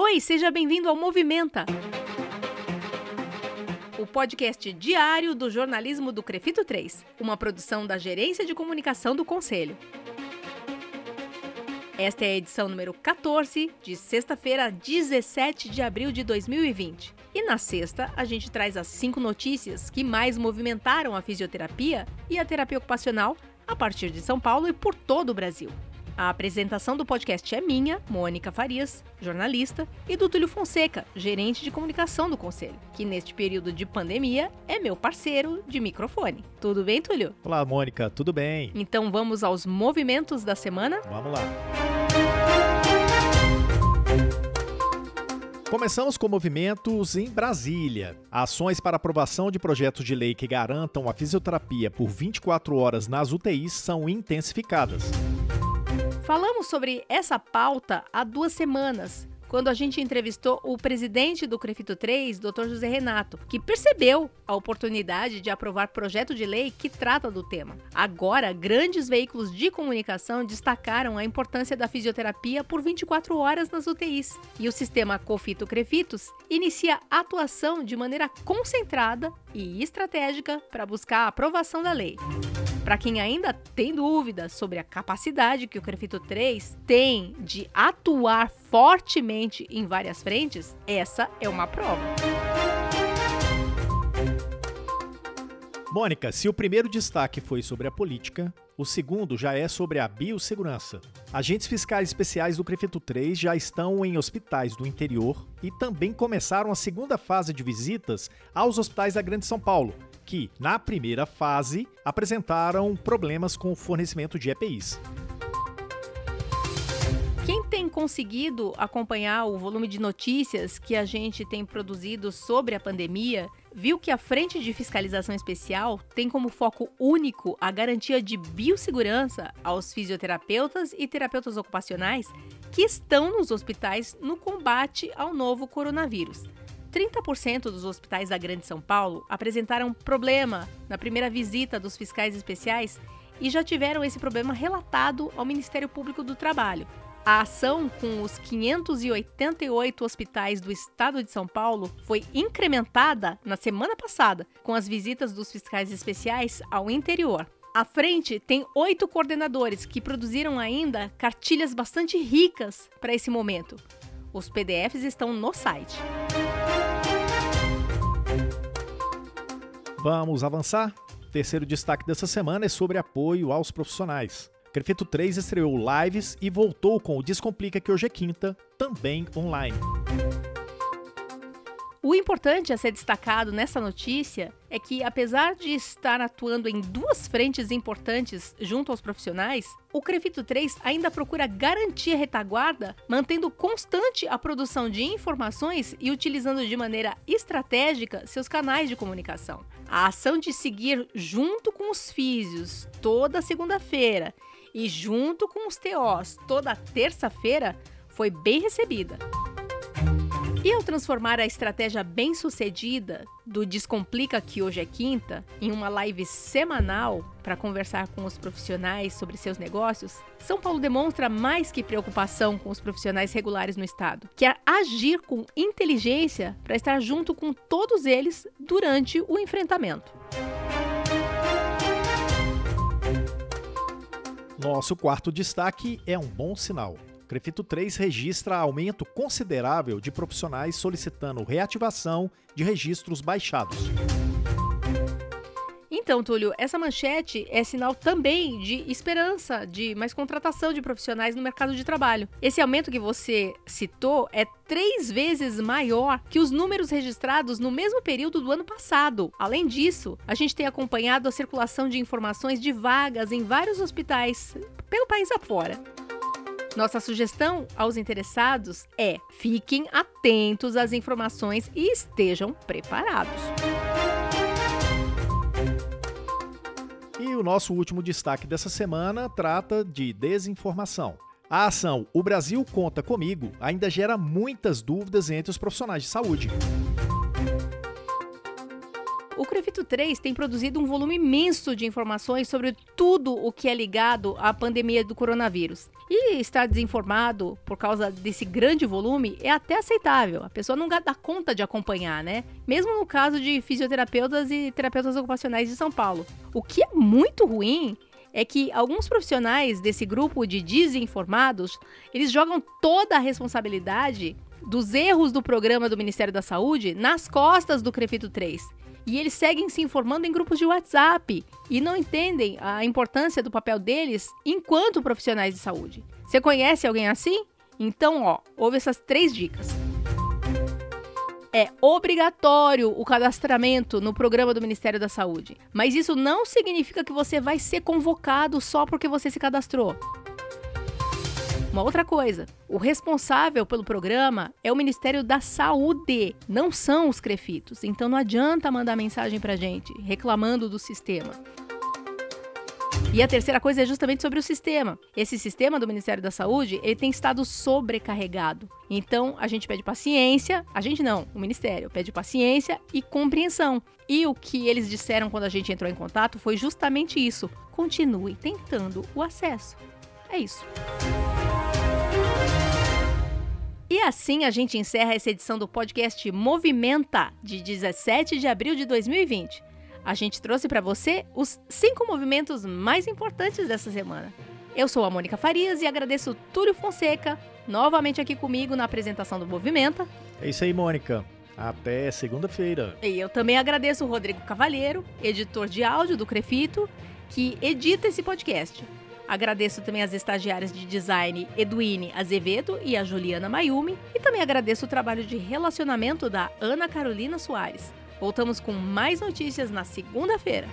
Oi, seja bem-vindo ao Movimenta, o podcast diário do jornalismo do Crefito 3, uma produção da Gerência de Comunicação do Conselho. Esta é a edição número 14, de sexta-feira, 17 de abril de 2020. E na sexta, a gente traz as cinco notícias que mais movimentaram a fisioterapia e a terapia ocupacional a partir de São Paulo e por todo o Brasil. A apresentação do podcast é minha, Mônica Farias, jornalista, e do Túlio Fonseca, gerente de comunicação do Conselho, que neste período de pandemia é meu parceiro de microfone. Tudo bem, Túlio? Olá, Mônica, tudo bem? Então vamos aos movimentos da semana? Vamos lá. Começamos com movimentos em Brasília. Ações para aprovação de projetos de lei que garantam a fisioterapia por 24 horas nas UTIs são intensificadas. Falamos sobre essa pauta há duas semanas, quando a gente entrevistou o presidente do Crefito 3, Dr. José Renato, que percebeu a oportunidade de aprovar projeto de lei que trata do tema. Agora, grandes veículos de comunicação destacaram a importância da fisioterapia por 24 horas nas UTIs. E o sistema Cofito Crefitos inicia atuação de maneira concentrada e estratégica para buscar a aprovação da lei. Para quem ainda tem dúvidas sobre a capacidade que o Crefito 3 tem de atuar fortemente em várias frentes, essa é uma prova. Mônica, se o primeiro destaque foi sobre a política, o segundo já é sobre a biossegurança. Agentes fiscais especiais do Crefito 3 já estão em hospitais do interior e também começaram a segunda fase de visitas aos hospitais da Grande São Paulo, que, na primeira fase, apresentaram problemas com o fornecimento de EPIs. Quem tem conseguido acompanhar o volume de notícias que a gente tem produzido sobre a pandemia, viu que a Frente de Fiscalização Especial tem como foco único a garantia de biossegurança aos fisioterapeutas e terapeutas ocupacionais que estão nos hospitais no combate ao novo coronavírus. 30% dos hospitais da Grande São Paulo apresentaram problema na primeira visita dos fiscais especiais e já tiveram esse problema relatado ao Ministério Público do Trabalho. A ação com os 588 hospitais do estado de São Paulo foi incrementada na semana passada com as visitas dos fiscais especiais ao interior. À frente tem oito coordenadores que produziram ainda cartilhas bastante ricas para esse momento. Os PDFs estão no site. Vamos avançar? Terceiro destaque dessa semana é sobre apoio aos profissionais. Crefito 3 estreou lives e voltou com o Descomplica que hoje é quinta, também online. O importante a ser destacado nessa notícia é que, apesar de estar atuando em duas frentes importantes junto aos profissionais, o Crefito 3 ainda procura garantir a retaguarda, mantendo constante a produção de informações e utilizando de maneira estratégica seus canais de comunicação. A ação de seguir junto com os físios toda segunda-feira e junto com os TOs toda terça-feira foi bem recebida. E ao transformar a estratégia bem sucedida do Descomplica, que hoje é quinta, em uma live semanal para conversar com os profissionais sobre seus negócios, São Paulo demonstra mais que preocupação com os profissionais regulares no estado, que é agir com inteligência para estar junto com todos eles durante o enfrentamento. Nosso quarto destaque é um bom sinal. Crefito 3 registra aumento considerável de profissionais solicitando reativação de registros baixados. Então, Túlio, essa manchete é sinal também de esperança de mais contratação de profissionais no mercado de trabalho. Esse aumento que você citou é três vezes maior que os números registrados no mesmo período do ano passado. Além disso, a gente tem acompanhado a circulação de informações de vagas em vários hospitais pelo país afora. Nossa sugestão aos interessados é: fiquem atentos às informações e estejam preparados. E o nosso último destaque dessa semana trata de desinformação. A ação O Brasil Conta Comigo ainda gera muitas dúvidas entre os profissionais de saúde. O Crefito 3 tem produzido um volume imenso de informações sobre tudo o que é ligado à pandemia do coronavírus. E estar desinformado por causa desse grande volume é até aceitável. A pessoa não dá conta de acompanhar, né? Mesmo no caso de fisioterapeutas e terapeutas ocupacionais de São Paulo. O que é muito ruim é que alguns profissionais desse grupo de desinformados, eles jogam toda a responsabilidade dos erros do programa do Ministério da Saúde nas costas do Crefito 3. E eles seguem se informando em grupos de WhatsApp e não entendem a importância do papel deles enquanto profissionais de saúde. Você conhece alguém assim? Então, ó, ouve essas três dicas. É obrigatório o cadastramento no programa do Ministério da Saúde, mas isso não significa que você vai ser convocado só porque você se cadastrou. Uma outra coisa, o responsável pelo programa é o Ministério da Saúde, não são os crefitos. Então não adianta mandar mensagem pra gente reclamando do sistema. E a terceira coisa é justamente sobre o sistema. Esse sistema do Ministério da Saúde, ele tem estado sobrecarregado. Então, a gente pede paciência, a gente não, o Ministério pede paciência e compreensão. E o que eles disseram quando a gente entrou em contato foi justamente isso. Continue tentando o acesso. É isso. E assim a gente encerra essa edição do podcast Movimenta, de 17 de abril de 2020. A gente trouxe para você os cinco movimentos mais importantes dessa semana. Eu sou a Mônica Farias e agradeço Túlio Fonseca, novamente aqui comigo na apresentação do Movimenta. É isso aí, Mônica. Até segunda-feira. E eu também agradeço o Rodrigo Cavalheiro, editor de áudio do Crefito, que edita esse podcast. Agradeço também as estagiárias de design Eduine Azevedo e a Juliana Mayumi. E também agradeço o trabalho de relacionamento da Ana Carolina Soares. Voltamos com mais notícias na segunda-feira.